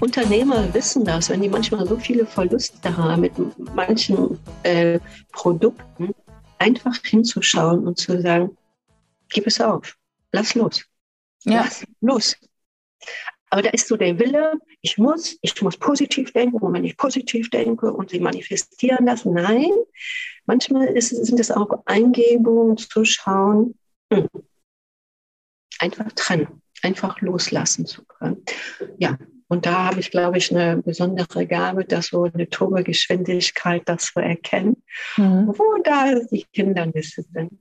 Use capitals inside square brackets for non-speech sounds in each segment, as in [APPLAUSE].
Unternehmer wissen das, wenn die manchmal so viele Verluste haben mit manchen äh, Produkten, einfach hinzuschauen und zu sagen, gib es auf, lass los, ja. lass los. Aber da ist so der Wille, ich muss, ich muss positiv denken und wenn ich positiv denke und sie manifestieren lassen, nein, manchmal ist, sind es auch Eingebungen zu schauen, hm, einfach trennen, einfach loslassen zu können. Ja, und da habe ich, glaube ich, eine besondere Gabe, das so eine Turbogeschwindigkeit, das zu erkennen, mhm. wo da die Hindernisse sind.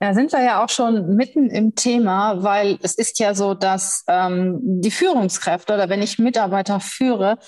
Ja, sind wir ja auch schon mitten im Thema, weil es ist ja so, dass ähm, die Führungskräfte oder wenn ich Mitarbeiter führe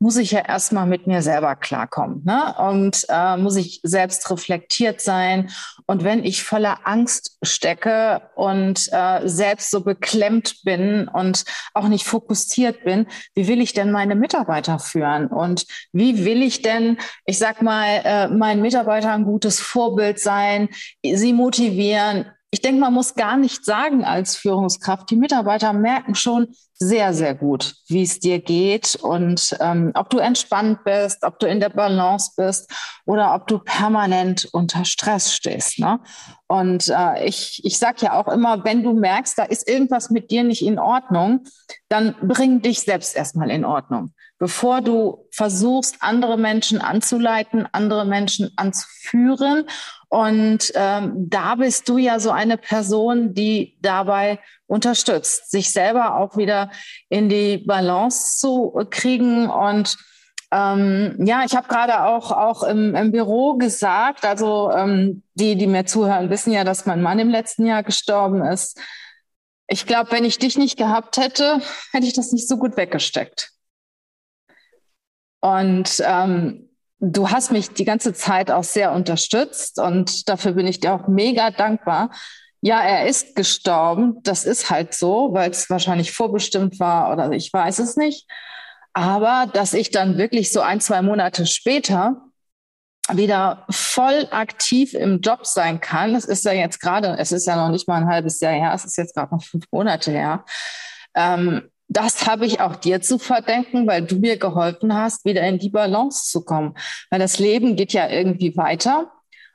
muss ich ja erstmal mit mir selber klarkommen ne? und äh, muss ich selbst reflektiert sein. Und wenn ich voller Angst stecke und äh, selbst so beklemmt bin und auch nicht fokussiert bin, wie will ich denn meine Mitarbeiter führen? Und wie will ich denn, ich sag mal, äh, meinen Mitarbeitern ein gutes Vorbild sein, sie motivieren, ich denke, man muss gar nicht sagen als Führungskraft, die Mitarbeiter merken schon sehr, sehr gut, wie es dir geht und ähm, ob du entspannt bist, ob du in der Balance bist oder ob du permanent unter Stress stehst. Ne? Und äh, ich, ich sage ja auch immer, wenn du merkst, da ist irgendwas mit dir nicht in Ordnung, dann bring dich selbst erstmal in Ordnung. Bevor du versuchst, andere Menschen anzuleiten, andere Menschen anzuführen und ähm, da bist du ja so eine Person, die dabei unterstützt, sich selber auch wieder in die Balance zu kriegen. Und ähm, ja, ich habe gerade auch, auch im, im Büro gesagt, also ähm, die, die mir zuhören, wissen ja, dass mein Mann im letzten Jahr gestorben ist. Ich glaube, wenn ich dich nicht gehabt hätte, hätte ich das nicht so gut weggesteckt. Und ähm, du hast mich die ganze Zeit auch sehr unterstützt und dafür bin ich dir auch mega dankbar. Ja, er ist gestorben. Das ist halt so, weil es wahrscheinlich vorbestimmt war oder ich weiß es nicht. Aber dass ich dann wirklich so ein, zwei Monate später wieder voll aktiv im Job sein kann, das ist ja jetzt gerade, es ist ja noch nicht mal ein halbes Jahr her, es ist jetzt gerade noch fünf Monate her. Ähm, das habe ich auch dir zu verdenken, weil du mir geholfen hast, wieder in die Balance zu kommen. Weil das Leben geht ja irgendwie weiter.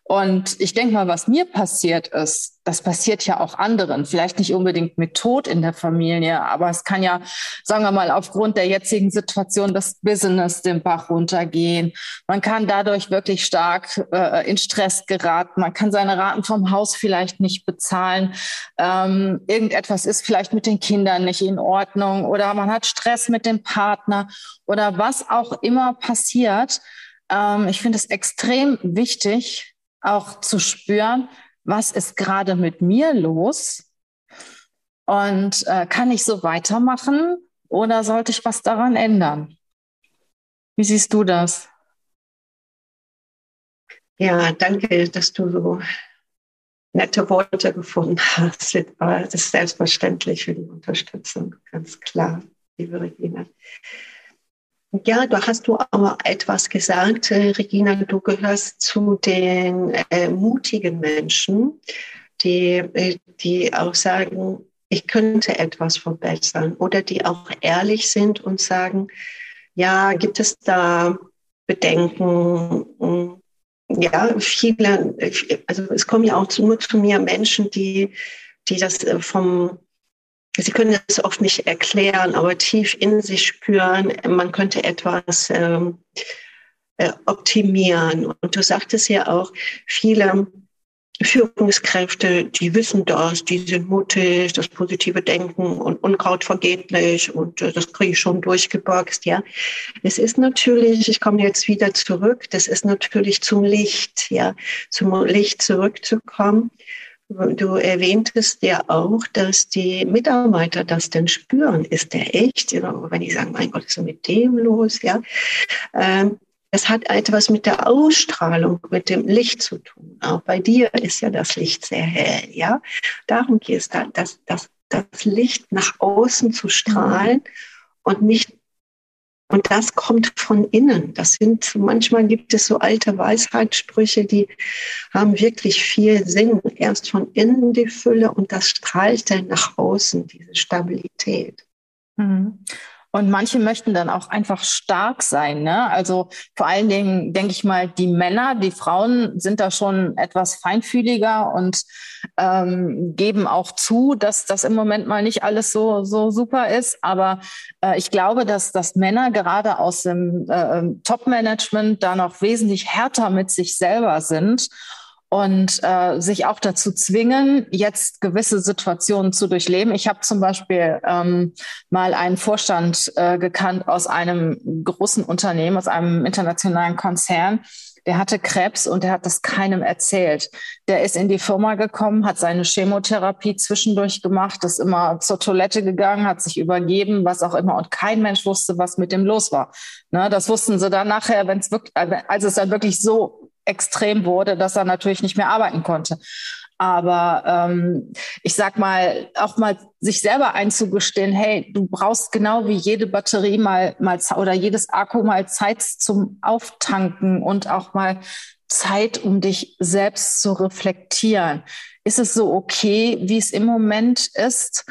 Und ich denke mal, was mir passiert ist, das passiert ja auch anderen. Vielleicht nicht unbedingt mit Tod in der Familie, aber es kann ja, sagen wir mal, aufgrund der jetzigen Situation das Business den Bach runtergehen. Man kann dadurch wirklich stark äh, in Stress geraten. Man kann seine Raten vom Haus vielleicht nicht bezahlen. Ähm, irgendetwas ist vielleicht mit den Kindern nicht in Ordnung oder man hat Stress mit dem Partner oder was auch immer passiert. Ähm, ich finde es extrem wichtig, auch zu spüren, was ist gerade mit mir los und äh, kann ich so weitermachen oder sollte ich was daran ändern? Wie siehst du das? Ja, danke, dass du so nette Worte gefunden hast. Das ist selbstverständlich für die Unterstützung, ganz klar, liebe Regina. Ja, da hast du aber etwas gesagt, äh, Regina. Du gehörst zu den äh, mutigen Menschen, die, äh, die auch sagen, ich könnte etwas verbessern oder die auch ehrlich sind und sagen, ja, gibt es da Bedenken? Ja, viele, also es kommen ja auch nur zu mir Menschen, die, die das äh, vom Sie können es oft nicht erklären, aber tief in sich spüren, man könnte etwas ähm, äh, optimieren. Und du sagtest ja auch, viele Führungskräfte, die wissen das, die sind mutig, das positive Denken und Unkraut vergeht nicht und äh, das kriege ich schon durchgeboxt, ja. Es ist natürlich, ich komme jetzt wieder zurück, das ist natürlich zum Licht, ja, zum Licht zurückzukommen Du erwähntest ja auch, dass die Mitarbeiter das denn spüren. Ist der echt? Wenn die sagen, mein Gott, ist so mit dem los? Ja, ähm, es hat etwas mit der Ausstrahlung, mit dem Licht zu tun. Auch bei dir ist ja das Licht sehr hell. Ja, darum geht es, das, das, das Licht nach außen zu strahlen und nicht und das kommt von innen. Das sind, manchmal gibt es so alte Weisheitssprüche, die haben wirklich viel Sinn. Erst von innen die Fülle und das strahlt dann nach außen, diese Stabilität. Mhm. Und manche möchten dann auch einfach stark sein. Ne? Also vor allen Dingen denke ich mal, die Männer, die Frauen sind da schon etwas feinfühliger und ähm, geben auch zu, dass das im Moment mal nicht alles so, so super ist. Aber äh, ich glaube, dass, dass Männer gerade aus dem äh, Top-Management da noch wesentlich härter mit sich selber sind und äh, sich auch dazu zwingen, jetzt gewisse Situationen zu durchleben. Ich habe zum Beispiel ähm, mal einen Vorstand äh, gekannt aus einem großen Unternehmen, aus einem internationalen Konzern. Der hatte Krebs und der hat das keinem erzählt. Der ist in die Firma gekommen, hat seine Chemotherapie zwischendurch gemacht, ist immer zur Toilette gegangen, hat sich übergeben, was auch immer. Und kein Mensch wusste, was mit dem los war. Ne, das wussten sie dann nachher, wenn es wirklich, als es dann wirklich so extrem wurde, dass er natürlich nicht mehr arbeiten konnte. Aber ähm, ich sag mal, auch mal sich selber einzugestehen, hey, du brauchst genau wie jede Batterie mal, mal oder jedes Akku mal Zeit zum Auftanken und auch mal Zeit, um dich selbst zu reflektieren. Ist es so okay, wie es im Moment ist?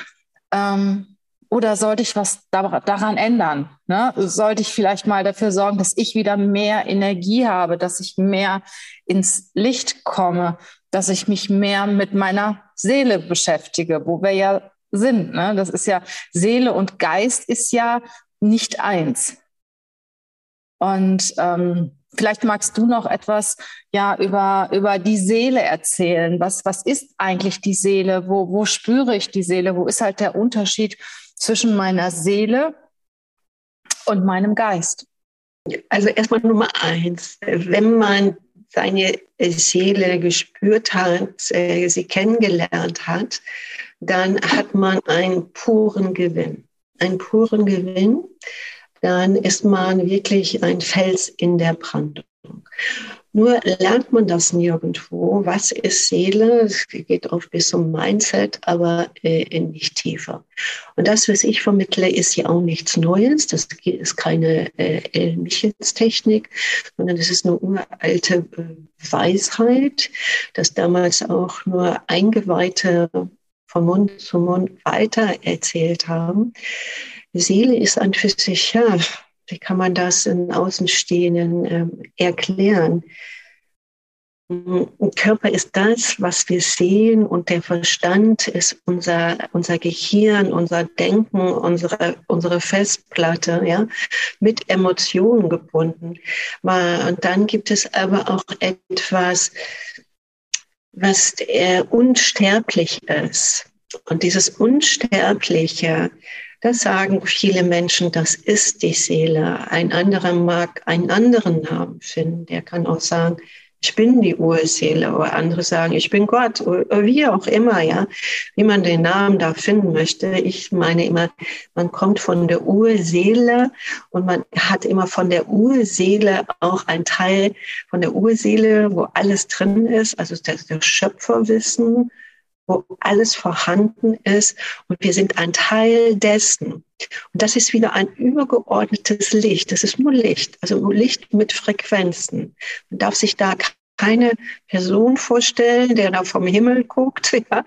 Ähm, oder sollte ich was daran ändern? Ne? Sollte ich vielleicht mal dafür sorgen, dass ich wieder mehr Energie habe, dass ich mehr ins Licht komme, dass ich mich mehr mit meiner Seele beschäftige, wo wir ja sind. Ne? Das ist ja Seele und Geist ist ja nicht eins. Und ähm, vielleicht magst du noch etwas ja über über die Seele erzählen. Was was ist eigentlich die Seele? Wo wo spüre ich die Seele? Wo ist halt der Unterschied zwischen meiner Seele und meinem Geist? Also erstmal Nummer eins, wenn man seine Seele gespürt hat, äh, sie kennengelernt hat, dann hat man einen puren Gewinn. Einen puren Gewinn, dann ist man wirklich ein Fels in der Brandung. Nur lernt man das nirgendwo. Was ist Seele? Es geht oft bis zum Mindset, aber äh, nicht tiefer. Und das, was ich vermittle, ist ja auch nichts Neues. Das ist keine äh, El Michels-Technik, sondern das ist eine uralte äh, Weisheit, dass damals auch nur Eingeweihte von Mund zu Mund weiter erzählt haben. Seele ist an für sich, ja, wie kann man das in Außenstehenden ähm, erklären? Körper ist das, was wir sehen und der Verstand ist unser, unser Gehirn, unser Denken, unsere, unsere Festplatte, ja, mit Emotionen gebunden. Und dann gibt es aber auch etwas, was äh, unsterblich ist. Und dieses Unsterbliche, das sagen viele Menschen, das ist die Seele. Ein anderer mag einen anderen Namen finden. Der kann auch sagen, ich bin die Urseele. Oder andere sagen, ich bin Gott. Oder wie auch immer, ja. Wie man den Namen da finden möchte. Ich meine immer, man kommt von der Urseele und man hat immer von der Urseele auch ein Teil von der Urseele, wo alles drin ist. Also das, das Schöpferwissen wo alles vorhanden ist und wir sind ein Teil dessen. Und das ist wieder ein übergeordnetes Licht. Das ist nur Licht, also nur Licht mit Frequenzen. Man darf sich da keine Person vorstellen, der da vom Himmel guckt, [LAUGHS] ja,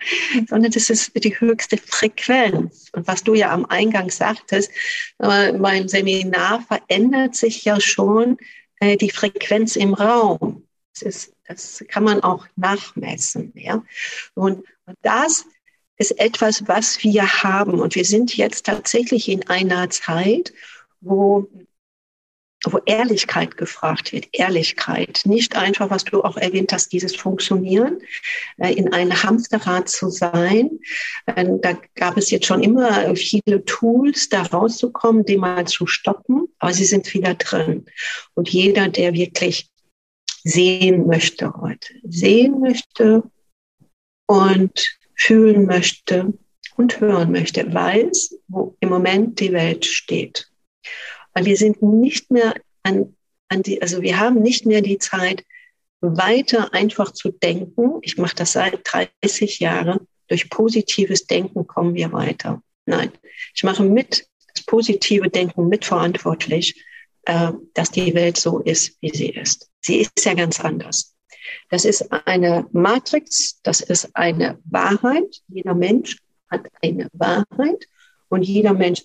sondern das ist die höchste Frequenz. Und was du ja am Eingang sagtest, äh, beim Seminar verändert sich ja schon äh, die Frequenz im Raum. Das, ist, das kann man auch nachmessen. Ja? Und das ist etwas, was wir haben. Und wir sind jetzt tatsächlich in einer Zeit, wo, wo Ehrlichkeit gefragt wird. Ehrlichkeit. Nicht einfach, was du auch erwähnt hast, dieses Funktionieren, äh, in einem Hamsterrad zu sein. Äh, da gab es jetzt schon immer viele Tools, da rauszukommen, die mal zu stoppen, aber sie sind wieder drin. Und jeder, der wirklich sehen möchte heute, sehen möchte, und fühlen möchte und hören möchte, weiß, wo im Moment die Welt steht. Weil wir sind nicht mehr an, an die, also wir haben nicht mehr die Zeit, weiter einfach zu denken. Ich mache das seit 30 Jahren. Durch positives Denken kommen wir weiter. Nein, ich mache mit das positive Denken mitverantwortlich, äh, dass die Welt so ist, wie sie ist. Sie ist ja ganz anders. Das ist eine Matrix, das ist eine Wahrheit. Jeder Mensch hat eine Wahrheit und jeder Mensch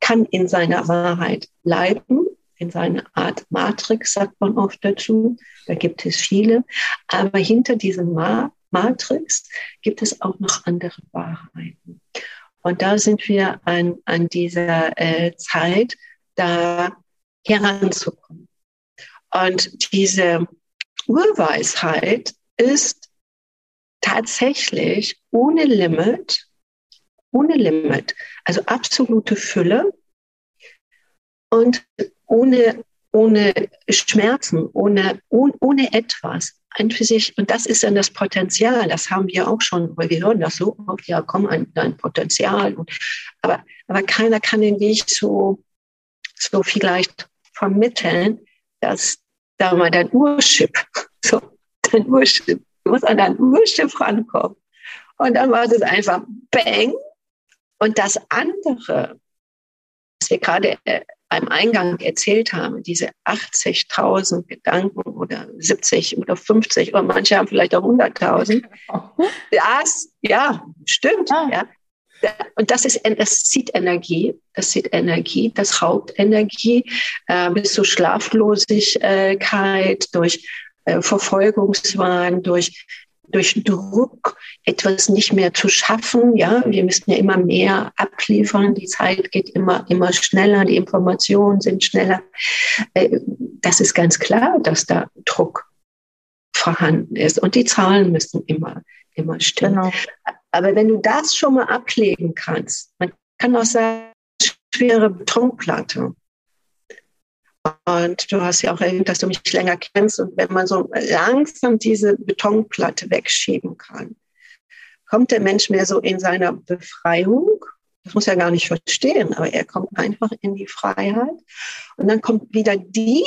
kann in seiner Wahrheit bleiben, in seiner Art Matrix, sagt man oft dazu. Da gibt es viele. Aber hinter diesem Ma Matrix gibt es auch noch andere Wahrheiten. Und da sind wir an, an dieser äh, Zeit, da heranzukommen. Und diese Urweisheit ist tatsächlich ohne Limit, ohne Limit, also absolute Fülle und ohne, ohne Schmerzen, ohne, ohne, ohne etwas. Ein für sich, und das ist dann das Potenzial, das haben wir auch schon, weil wir hören das so oft, ja, komm, ein, ein Potenzial. Und, aber, aber keiner kann den Weg so, so vielleicht vermitteln, dass da mal dein Urschiff, [LAUGHS] so, dein Urschiff, du musst an dein Urschiff rankommen. Und dann war das einfach Bang. Und das andere, was wir gerade äh, beim Eingang erzählt haben, diese 80.000 Gedanken oder 70 oder 50 oder manche haben vielleicht auch 100.000. [LAUGHS] Das, ja, stimmt. Ah. Ja. Und das ist, das zieht Energie, das zieht Energie, das raubt Energie äh, bis zur Schlaflosigkeit, durch äh, Verfolgungswahn, durch durch Druck etwas nicht mehr zu schaffen. Ja, wir müssen ja immer mehr abliefern. Die Zeit geht immer, immer schneller. Die Informationen sind schneller. Äh, das ist ganz klar, dass da Druck vorhanden ist. Und die Zahlen müssen immer, immer stimmen. Genau. Aber wenn du das schon mal ablegen kannst, man kann auch sagen, schwere Betonplatte. Und du hast ja auch erwähnt, dass du mich länger kennst. Und wenn man so langsam diese Betonplatte wegschieben kann, kommt der Mensch mehr so in seiner Befreiung. Das muss er gar nicht verstehen, aber er kommt einfach in die Freiheit. Und dann kommt wieder die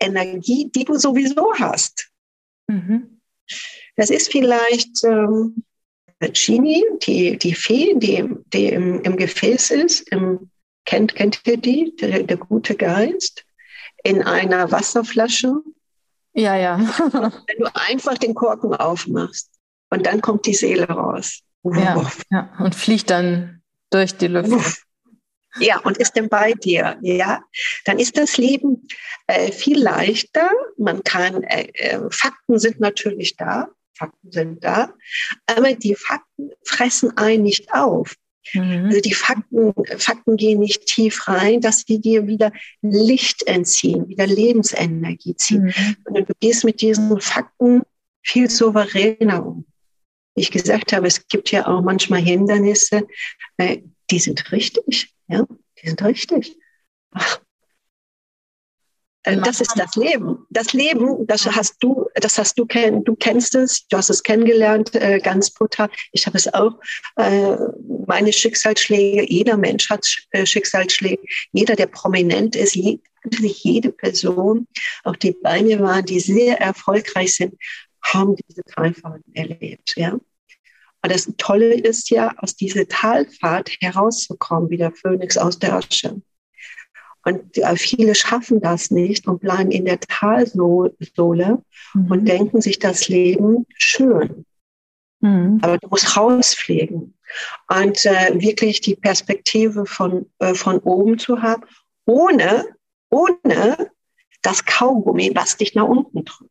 Energie, die du sowieso hast. Mhm. Das ist vielleicht ähm, Genie, die, die Fee, die, die im, im Gefäß ist. Im, kennt, kennt ihr die? Der, der gute Geist in einer Wasserflasche. Ja, ja. [LAUGHS] Wenn du einfach den Korken aufmachst und dann kommt die Seele raus. Ja, ja. und fliegt dann durch die Luft. Ja, und ist dann bei dir, ja, dann ist das Leben äh, viel leichter. Man kann, äh, äh, Fakten sind natürlich da, Fakten sind da, aber die Fakten fressen einen nicht auf. Mhm. Also die Fakten, Fakten gehen nicht tief rein, dass sie dir wieder Licht entziehen, wieder Lebensenergie ziehen. Mhm. Und du gehst mit diesen Fakten viel souveräner um. Wie ich gesagt habe, es gibt ja auch manchmal Hindernisse, äh, die sind richtig, ja, die sind richtig. Ach, das ist das Leben. Das Leben, das hast du, das hast du kenn, du kennst es, du hast es kennengelernt, äh, ganz brutal. Ich habe es auch. Äh, meine Schicksalsschläge. Jeder Mensch hat äh, Schicksalsschläge. Jeder, der prominent ist, je, jede Person, auch die bei mir waren, die sehr erfolgreich sind, haben diese Talfahrten erlebt. Ja. Und das Tolle ist ja, aus dieser Talfahrt herauszukommen, wie der Phönix aus der Asche. Und viele schaffen das nicht und bleiben in der Talsohle mhm. und denken sich das Leben schön. Mhm. Aber du musst rausfliegen und äh, wirklich die Perspektive von, äh, von oben zu haben, ohne, ohne das Kaugummi, was dich nach unten drückt.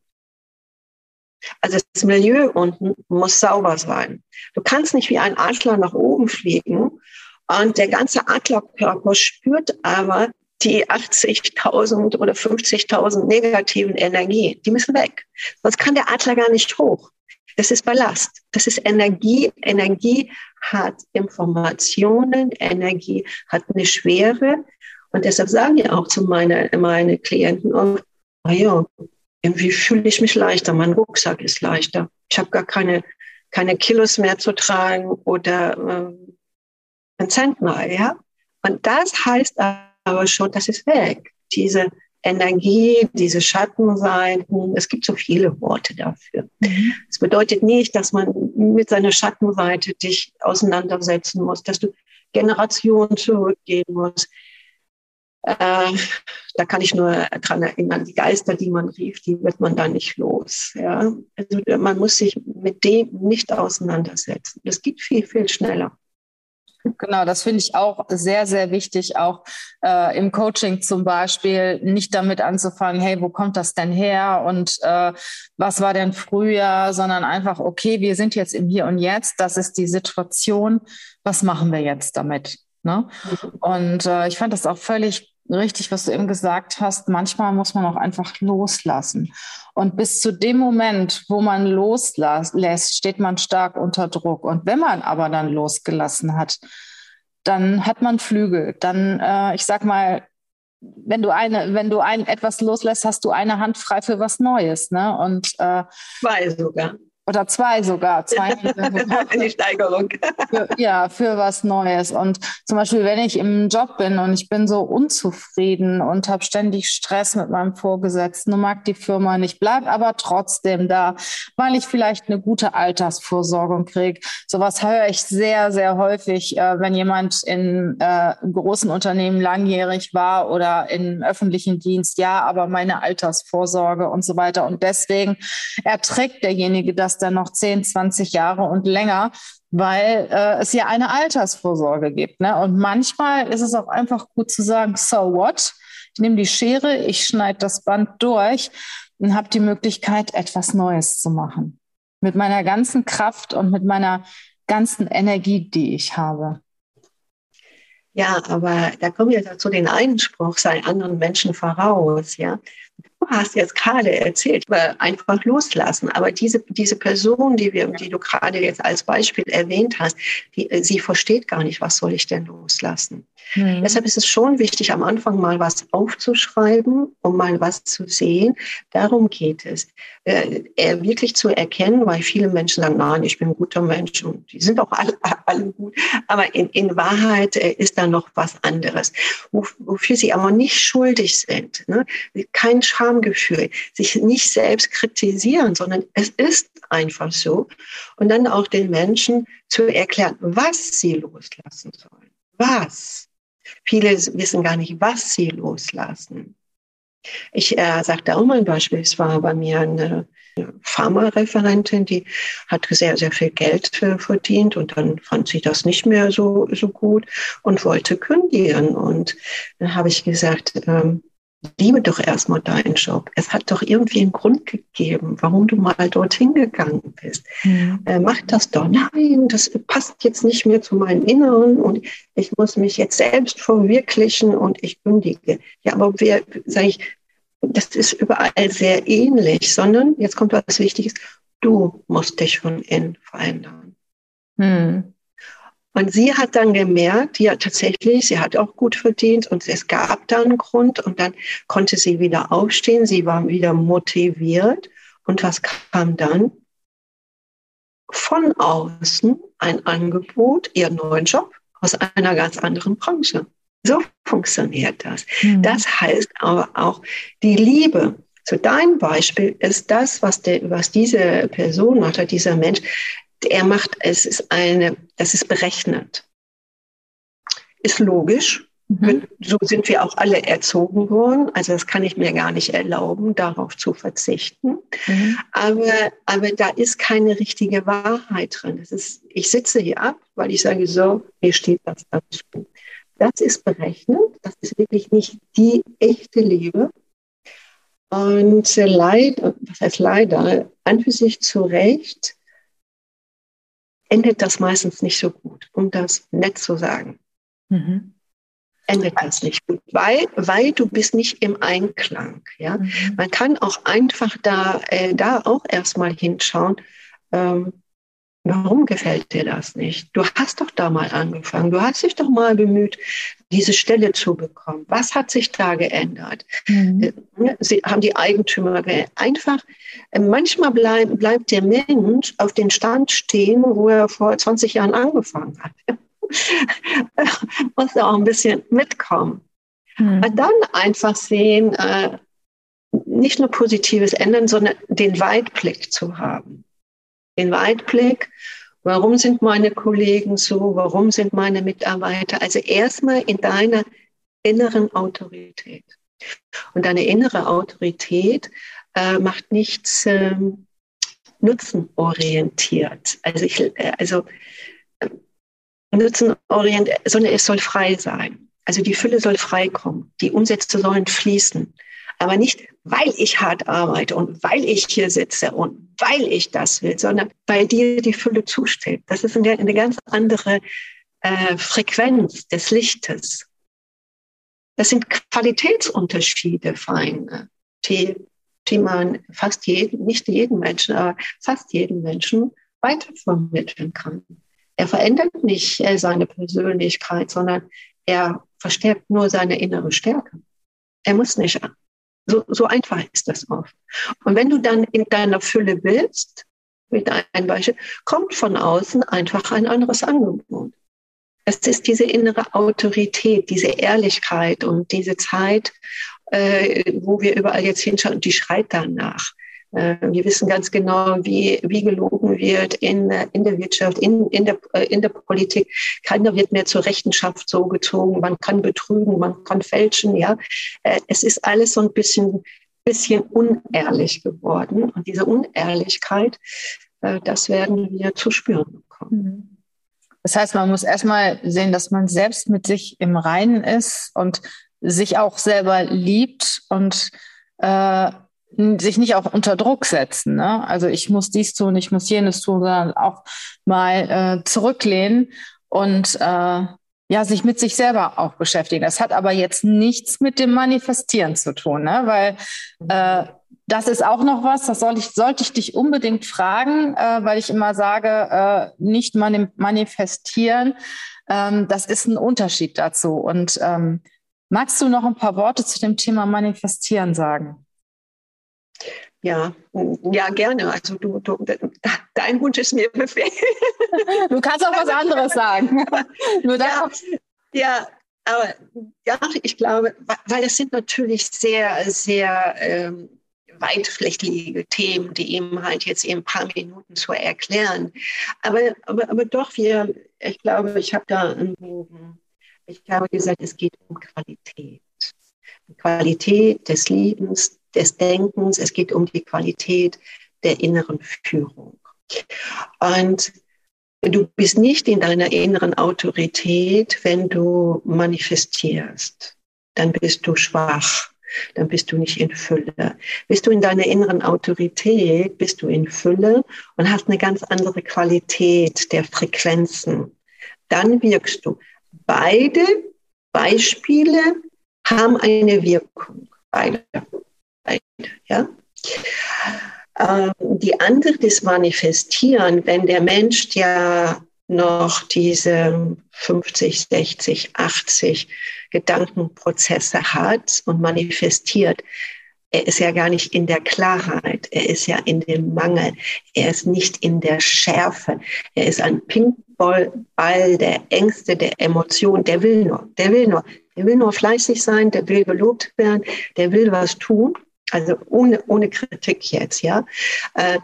Also das Milieu unten muss sauber sein. Du kannst nicht wie ein Adler nach oben fliegen und der ganze Adlerkörper spürt aber die 80.000 oder 50.000 negativen Energie, die müssen weg. Sonst kann der Adler gar nicht hoch. Das ist Ballast. Das ist Energie. Energie hat Informationen. Energie hat eine Schwere. Und deshalb sagen ja auch zu meinen meine Klienten oh ja, irgendwie fühle ich mich leichter. Mein Rucksack ist leichter. Ich habe gar keine, keine Kilos mehr zu tragen oder äh, ein Zentner, ja. Und das heißt aber schon, das ist weg. Diese Energie, diese Schattenseiten, es gibt so viele Worte dafür. Es mhm. bedeutet nicht, dass man mit seiner Schattenseite dich auseinandersetzen muss, dass du Generationen zurückgehen musst. Äh, da kann ich nur dran erinnern, die Geister, die man rief, die wird man da nicht los. Ja? Also man muss sich mit dem nicht auseinandersetzen. Das geht viel, viel schneller. Genau, das finde ich auch sehr, sehr wichtig, auch äh, im Coaching zum Beispiel, nicht damit anzufangen, hey, wo kommt das denn her und äh, was war denn früher, sondern einfach, okay, wir sind jetzt im Hier und Jetzt, das ist die Situation, was machen wir jetzt damit? Ne? Mhm. Und äh, ich fand das auch völlig richtig, was du eben gesagt hast, manchmal muss man auch einfach loslassen. Und bis zu dem Moment, wo man loslässt, steht man stark unter Druck. Und wenn man aber dann losgelassen hat, dann hat man Flügel. Dann, äh, ich sag mal, wenn du eine, wenn du ein etwas loslässt, hast du eine Hand frei für was Neues, ne? Und äh, zwei sogar. Oder zwei sogar. Zwei [LAUGHS] Eine Steigerung. Für, ja, für was Neues. Und zum Beispiel, wenn ich im Job bin und ich bin so unzufrieden und habe ständig Stress mit meinem Vorgesetzten und mag die Firma nicht, bleib aber trotzdem da, weil ich vielleicht eine gute Altersvorsorge kriege. Sowas höre ich sehr, sehr häufig, äh, wenn jemand in äh, großen Unternehmen langjährig war oder im öffentlichen Dienst. Ja, aber meine Altersvorsorge und so weiter. Und deswegen erträgt derjenige das das dann noch 10, 20 Jahre und länger, weil äh, es ja eine Altersvorsorge gibt. Ne? Und manchmal ist es auch einfach gut zu sagen, so what? Ich nehme die Schere, ich schneide das Band durch und habe die Möglichkeit, etwas Neues zu machen. Mit meiner ganzen Kraft und mit meiner ganzen Energie, die ich habe. Ja, aber da kommen wir dazu den Einspruch, sei anderen Menschen voraus, ja. Du hast jetzt gerade erzählt, einfach loslassen. Aber diese, diese Person, die, wir, die du gerade jetzt als Beispiel erwähnt hast, die, sie versteht gar nicht, was soll ich denn loslassen. Mhm. Deshalb ist es schon wichtig, am Anfang mal was aufzuschreiben, um mal was zu sehen. Darum geht es. Äh, wirklich zu erkennen, weil viele Menschen sagen, nein, ich bin ein guter Mensch und die sind auch alle, [LAUGHS] alle gut. Aber in, in Wahrheit äh, ist da noch was anderes, wofür sie aber nicht schuldig sind. Ne? Kein Schamgefühl, sich nicht selbst kritisieren, sondern es ist einfach so. Und dann auch den Menschen zu erklären, was sie loslassen sollen. Was? Viele wissen gar nicht, was sie loslassen. Ich äh, sagte auch mal ein Beispiel, es war bei mir eine Pharmareferentin, die hat sehr, sehr viel Geld äh, verdient und dann fand sie das nicht mehr so, so gut und wollte kündigen. Und dann habe ich gesagt, ähm, liebe doch erstmal deinen Job. Es hat doch irgendwie einen Grund gegeben, warum du mal dorthin gegangen bist. Mhm. Äh, mach das doch. Nein, das passt jetzt nicht mehr zu meinem Inneren und ich muss mich jetzt selbst verwirklichen und ich kündige. Ja, aber wer, sage ich, das ist überall sehr ähnlich, sondern jetzt kommt was Wichtiges. Du musst dich von innen verändern. Mhm. Und sie hat dann gemerkt, ja tatsächlich, sie hat auch gut verdient und es gab da einen Grund und dann konnte sie wieder aufstehen, sie war wieder motiviert. Und was kam dann? Von außen ein Angebot, ihren neuen Job aus einer ganz anderen Branche. So funktioniert das. Mhm. Das heißt aber auch, die Liebe zu deinem Beispiel ist das, was, der, was diese Person macht, dieser Mensch, er macht, es ist eine, das ist berechnend. Ist logisch. Mhm. So sind wir auch alle erzogen worden. Also das kann ich mir gar nicht erlauben, darauf zu verzichten. Mhm. Aber, aber da ist keine richtige Wahrheit drin. Das ist, ich sitze hier ab, weil ich sage, so, mir steht das dazu. Das ist berechnet. Das ist wirklich nicht die echte Liebe. Und leider, was heißt leider, an für sich zu Recht endet das meistens nicht so gut, um das nett zu sagen. Mhm. Endet das nicht gut, weil, weil du bist nicht im Einklang. Ja? Mhm. Man kann auch einfach da, äh, da auch erstmal hinschauen, ähm, Warum gefällt dir das nicht? Du hast doch da mal angefangen. Du hast dich doch mal bemüht, diese Stelle zu bekommen. Was hat sich da geändert? Mhm. Äh, sie haben die Eigentümer geändert. Einfach, äh, manchmal bleib, bleibt der Mensch auf den Stand stehen, wo er vor 20 Jahren angefangen hat. [LAUGHS] Muss auch ein bisschen mitkommen. Mhm. Und dann einfach sehen, äh, nicht nur Positives ändern, sondern den Weitblick zu haben den Weitblick. Warum sind meine Kollegen so? Warum sind meine Mitarbeiter? Also erstmal in deiner inneren Autorität. Und deine innere Autorität äh, macht nichts äh, nutzenorientiert. Also, ich, äh, also äh, nutzenorientiert, sondern es soll frei sein. Also die Fülle soll frei kommen. Die Umsätze sollen fließen. Aber nicht, weil ich hart arbeite und weil ich hier sitze und weil ich das will, sondern weil dir die Fülle zusteht. Das ist eine, eine ganz andere äh, Frequenz des Lichtes. Das sind Qualitätsunterschiede, Feinde, die, die man fast jeden, nicht jeden Menschen, aber fast jeden Menschen weitervermitteln kann. Er verändert nicht äh, seine Persönlichkeit, sondern er verstärkt nur seine innere Stärke. Er muss nicht so, so einfach ist das oft. Und wenn du dann in deiner Fülle bist, mit einem Beispiel, kommt von außen einfach ein anderes Angebot. Es ist diese innere Autorität, diese Ehrlichkeit und diese Zeit, äh, wo wir überall jetzt hinschauen, die schreit danach. Äh, wir wissen ganz genau, wie, wie gelogen wird in, in der Wirtschaft, in, in, der, äh, in der Politik. Keiner wird mehr zur Rechenschaft so gezogen. Man kann betrügen, man kann fälschen. Ja, äh, es ist alles so ein bisschen, bisschen unehrlich geworden. Und diese Unehrlichkeit, das werden wir zu spüren bekommen. Mhm. Das heißt, man muss erstmal sehen, dass man selbst mit sich im Reinen ist und sich auch selber liebt und äh, sich nicht auch unter Druck setzen. Ne? Also ich muss dies tun, ich muss jenes tun, sondern auch mal äh, zurücklehnen und äh, ja, sich mit sich selber auch beschäftigen. Das hat aber jetzt nichts mit dem Manifestieren zu tun, ne? weil äh, das ist auch noch was, das soll ich, sollte ich dich unbedingt fragen, äh, weil ich immer sage, äh, nicht mani manifestieren, ähm, das ist ein Unterschied dazu. Und ähm, magst du noch ein paar Worte zu dem Thema Manifestieren sagen? Ja, ja, gerne. Also du, du, dein Wunsch ist mir Befehl. Du kannst auch was anderes sagen. [LAUGHS] Nur ja, ja, aber ja, ich glaube, weil es sind natürlich sehr, sehr ähm, weitflächige Themen, die eben halt jetzt in ein paar Minuten zu erklären. Aber, aber, aber doch, wir, ich glaube, ich habe da einen Bogen. Ich habe gesagt, es geht um Qualität. Qualität des Lebens, des Denkens, es geht um die Qualität der inneren Führung. Und du bist nicht in deiner inneren Autorität, wenn du manifestierst. Dann bist du schwach. Dann bist du nicht in Fülle. Bist du in deiner inneren Autorität, bist du in Fülle und hast eine ganz andere Qualität der Frequenzen. Dann wirkst du. Beide Beispiele haben eine Wirkung. Beide. Ja? Ähm, die andere, das Manifestieren, wenn der Mensch ja noch diese 50, 60, 80 Gedankenprozesse hat und manifestiert, er ist ja gar nicht in der Klarheit, er ist ja in dem Mangel, er ist nicht in der Schärfe, er ist ein Pinkball der Ängste, der Emotionen, der will nur, der will nur, der will nur fleißig sein, der will gelobt werden, der will was tun also ohne, ohne Kritik jetzt, ja. Äh,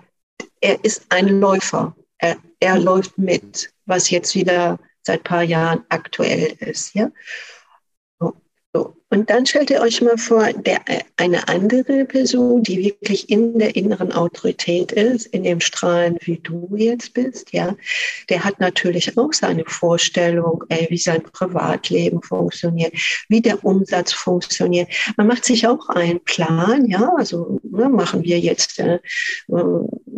er ist ein Läufer. Er, er läuft mit, was jetzt wieder seit paar Jahren aktuell ist, ja. Und dann stellt ihr euch mal vor, der, eine andere Person, die wirklich in der inneren Autorität ist, in dem Strahlen, wie du jetzt bist, ja, der hat natürlich auch seine Vorstellung, ey, wie sein Privatleben funktioniert, wie der Umsatz funktioniert. Man macht sich auch einen Plan, ja, also ne, machen wir jetzt, äh,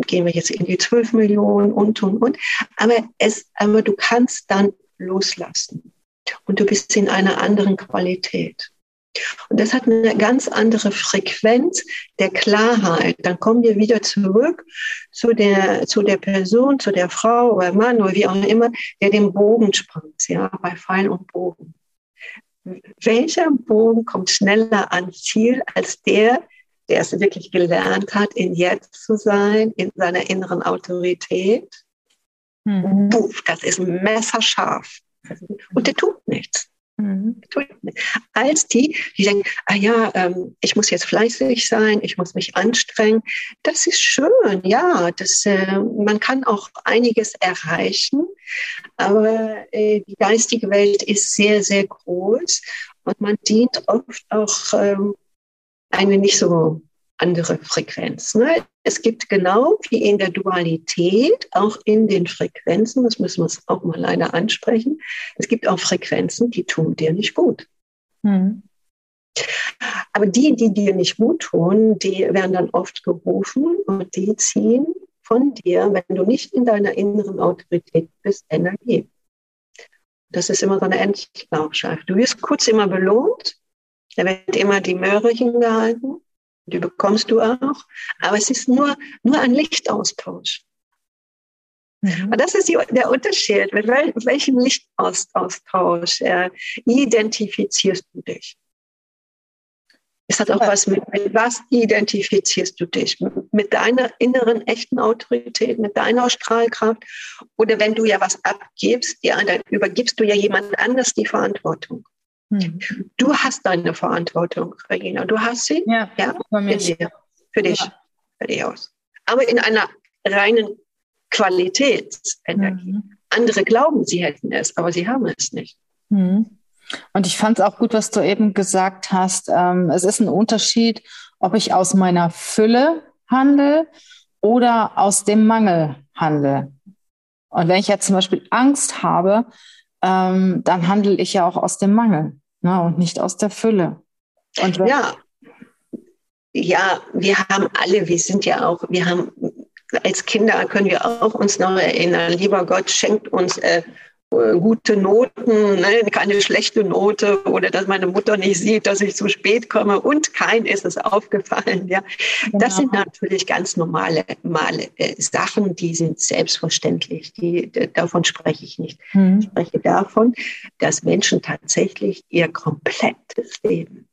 gehen wir jetzt in die 12 Millionen und, und, und. Aber es, aber du kannst dann loslassen und du bist in einer anderen Qualität. Und das hat eine ganz andere Frequenz der Klarheit. Dann kommen wir wieder zurück zu der, zu der Person, zu der Frau oder Mann oder wie auch immer, der den Bogen spannt, ja, bei Pfeil und Bogen. Welcher Bogen kommt schneller ans Ziel als der, der es wirklich gelernt hat, in Jetzt zu sein, in seiner inneren Autorität? Mhm. das ist messerscharf. Und der tut nichts. Mhm. Als die, die denken, ah ja, ähm, ich muss jetzt fleißig sein, ich muss mich anstrengen. Das ist schön, ja. Das, äh, man kann auch einiges erreichen, aber äh, die geistige Welt ist sehr, sehr groß und man dient oft auch ähm, eine nicht so andere Frequenz. Ne? Es gibt genau wie in der Dualität, auch in den Frequenzen, das müssen wir uns auch mal leider ansprechen, es gibt auch Frequenzen, die tun dir nicht gut. Hm. Aber die, die dir nicht gut tun, die werden dann oft gerufen und die ziehen von dir, wenn du nicht in deiner inneren Autorität bist, Energie. Das ist immer so eine Endlaufschaft. Du wirst kurz immer belohnt, da wird immer die Möhre hingehalten die bekommst du auch. Aber es ist nur, nur ein Lichtaustausch. Mhm. Und das ist die, der Unterschied. Mit wel, welchem Lichtaustausch äh, identifizierst du dich? Es hat auch was mit, mit was identifizierst du dich? Mit deiner inneren echten Autorität, mit deiner Strahlkraft? Oder wenn du ja was abgibst, ja, dann übergibst du ja jemand anders die Verantwortung. Hm. Du hast deine Verantwortung, Regina. Du hast sie. Ja, ja für, mich. für dich. Ja. Für dich aus. Aber in einer reinen Qualitätsenergie. Mhm. Andere glauben, sie hätten es, aber sie haben es nicht. Mhm. Und ich fand es auch gut, was du eben gesagt hast. Ähm, es ist ein Unterschied, ob ich aus meiner Fülle handle oder aus dem Mangel handle. Und wenn ich jetzt zum Beispiel Angst habe, ähm, dann handle ich ja auch aus dem Mangel ne, und nicht aus der Fülle. Und ja, ja, wir haben alle, wir sind ja auch, wir haben als Kinder können wir auch uns noch erinnern, lieber Gott schenkt uns äh, gute Noten, ne, keine schlechte Note oder dass meine Mutter nicht sieht, dass ich zu spät komme und kein ist es aufgefallen. Ja, genau. das sind natürlich ganz normale, normale äh, Sachen, die sind selbstverständlich. Die, davon spreche ich nicht. Mhm. Ich spreche davon, dass Menschen tatsächlich ihr komplettes Leben,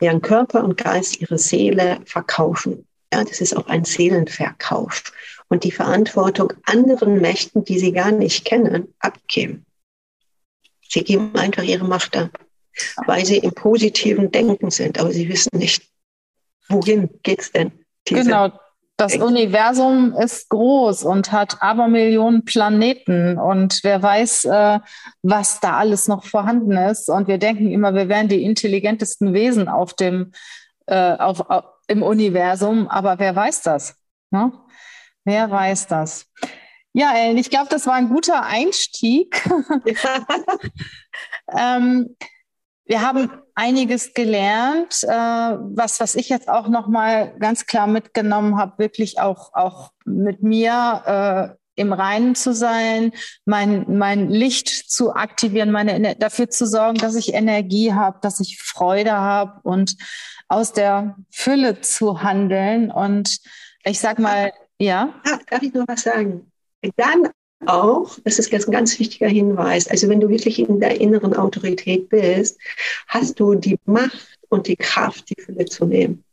ihren Körper und Geist, ihre Seele verkaufen. Ja, das ist auch ein Seelenverkauf und die Verantwortung anderen Mächten, die sie gar nicht kennen, abgeben. Sie geben einfach ihre Macht ab, weil sie im positiven Denken sind, aber sie wissen nicht, wohin geht's denn? Genau, das Denken. Universum ist groß und hat Abermillionen Planeten und wer weiß, äh, was da alles noch vorhanden ist. Und wir denken immer, wir wären die intelligentesten Wesen auf dem, äh, auf, auf, im Universum, aber wer weiß das? Ne? Wer weiß das? Ja, Ellen, ich glaube, das war ein guter Einstieg. [LAUGHS] ähm, wir haben einiges gelernt, äh, was, was ich jetzt auch nochmal ganz klar mitgenommen habe, wirklich auch, auch mit mir äh, im Reinen zu sein, mein, mein Licht zu aktivieren, meine, dafür zu sorgen, dass ich Energie habe, dass ich Freude habe und aus der Fülle zu handeln. Und ich sag mal, ja. Ah, darf ich noch was sagen? Dann auch, das ist jetzt ein ganz wichtiger Hinweis, also wenn du wirklich in der inneren Autorität bist, hast du die Macht und die Kraft, die Fülle zu nehmen.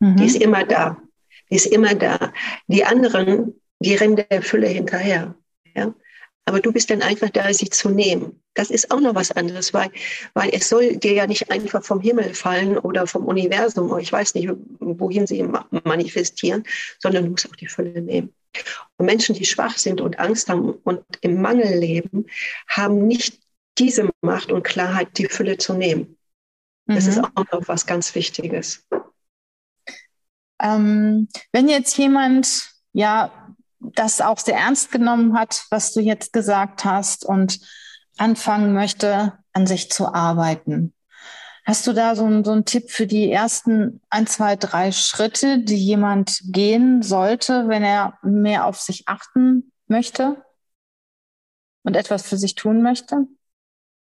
Mhm. Die ist immer da. Die ist immer da. Die anderen, die rennen der Fülle hinterher. Ja? Aber du bist dann einfach da, sie zu nehmen. Das ist auch noch was anderes, weil, weil es soll dir ja nicht einfach vom Himmel fallen oder vom Universum, oder ich weiß nicht, wohin sie manifestieren, sondern du musst auch die Fülle nehmen. Und Menschen, die schwach sind und Angst haben und im Mangel leben, haben nicht diese Macht und Klarheit, die Fülle zu nehmen. Das mhm. ist auch noch was ganz Wichtiges. Ähm, wenn jetzt jemand ja das auch sehr ernst genommen hat, was du jetzt gesagt hast und anfangen möchte, an sich zu arbeiten. Hast du da so, ein, so einen Tipp für die ersten ein, zwei, drei Schritte, die jemand gehen sollte, wenn er mehr auf sich achten möchte und etwas für sich tun möchte?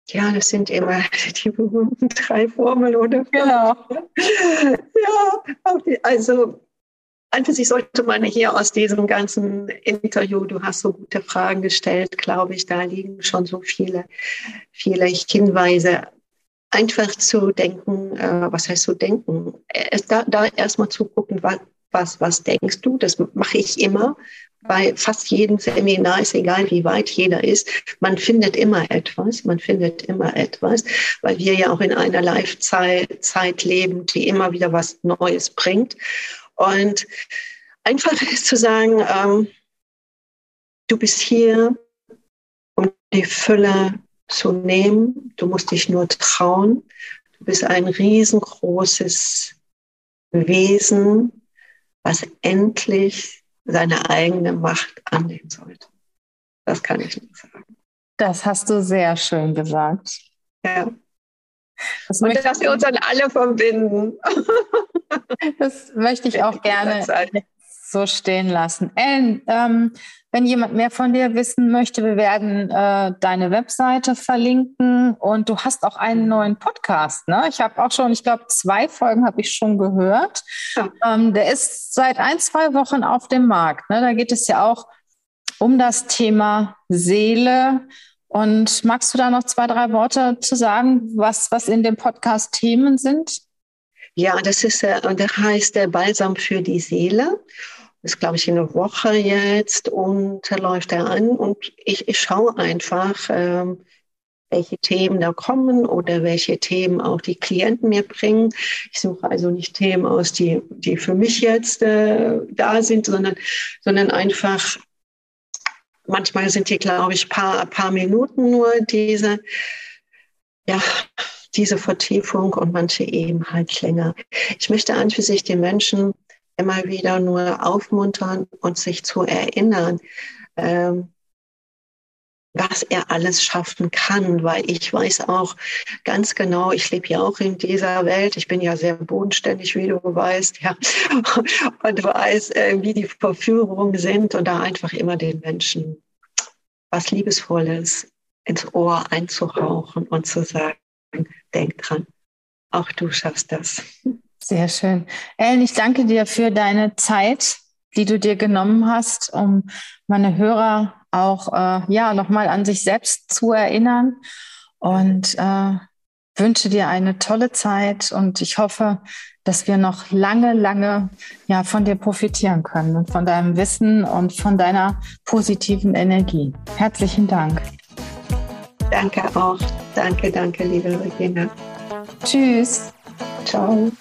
Ja, das sind immer [LAUGHS] die berühmten drei Formeln, oder? Genau. [LAUGHS] Ja, also an sich sollte man hier aus diesem ganzen Interview, du hast so gute Fragen gestellt, glaube ich, da liegen schon so viele, viele Hinweise. Einfach zu denken, äh, was heißt zu denken? Da, da erstmal zu gucken, was, was, was denkst du? Das mache ich immer bei fast jedem Seminar, ist egal wie weit jeder ist, man findet immer etwas, man findet immer etwas, weil wir ja auch in einer Live-Zeit Zeit leben, die immer wieder was Neues bringt. Und einfach ist [LAUGHS] zu sagen, ähm, du bist hier, um die Fülle zu nehmen, du musst dich nur trauen, du bist ein riesengroßes Wesen, was endlich seine eigene Macht annehmen sollte. Das kann ich nicht sagen. Das hast du sehr schön gesagt. Ja. Das Und dass wir uns dann alle verbinden. [LAUGHS] Das möchte ich auch gerne so stehen lassen. Ellen, ähm, wenn jemand mehr von dir wissen möchte, wir werden äh, deine Webseite verlinken und du hast auch einen neuen Podcast. Ne? Ich habe auch schon, ich glaube, zwei Folgen habe ich schon gehört. Ja. Ähm, der ist seit ein, zwei Wochen auf dem Markt. Ne? Da geht es ja auch um das Thema Seele. Und magst du da noch zwei, drei Worte zu sagen, was, was in dem Podcast Themen sind? Ja, das ist, äh, der heißt der Balsam für die Seele ist, glaube ich, in einer Woche jetzt und läuft er an und ich, ich schaue einfach, ähm, welche Themen da kommen oder welche Themen auch die Klienten mir bringen. Ich suche also nicht Themen aus, die, die für mich jetzt äh, da sind, sondern, sondern einfach, manchmal sind die, glaube ich, paar, paar Minuten nur diese, ja, diese Vertiefung und manche eben halt länger. Ich möchte an für sich den Menschen immer wieder nur aufmuntern und sich zu erinnern, ähm, was er alles schaffen kann, weil ich weiß auch ganz genau, ich lebe ja auch in dieser Welt, ich bin ja sehr bodenständig, wie du weißt, ja, [LAUGHS] und weiß, äh, wie die Verführungen sind und da einfach immer den Menschen was Liebesvolles ins Ohr einzuhauchen und zu sagen, denk dran, auch du schaffst das. Sehr schön. Ellen, ich danke dir für deine Zeit, die du dir genommen hast, um meine Hörer auch äh, ja nochmal an sich selbst zu erinnern und äh, wünsche dir eine tolle Zeit und ich hoffe, dass wir noch lange, lange ja von dir profitieren können und von deinem Wissen und von deiner positiven Energie. Herzlichen Dank. Danke auch. Danke, danke, liebe Regina. Tschüss. Ciao.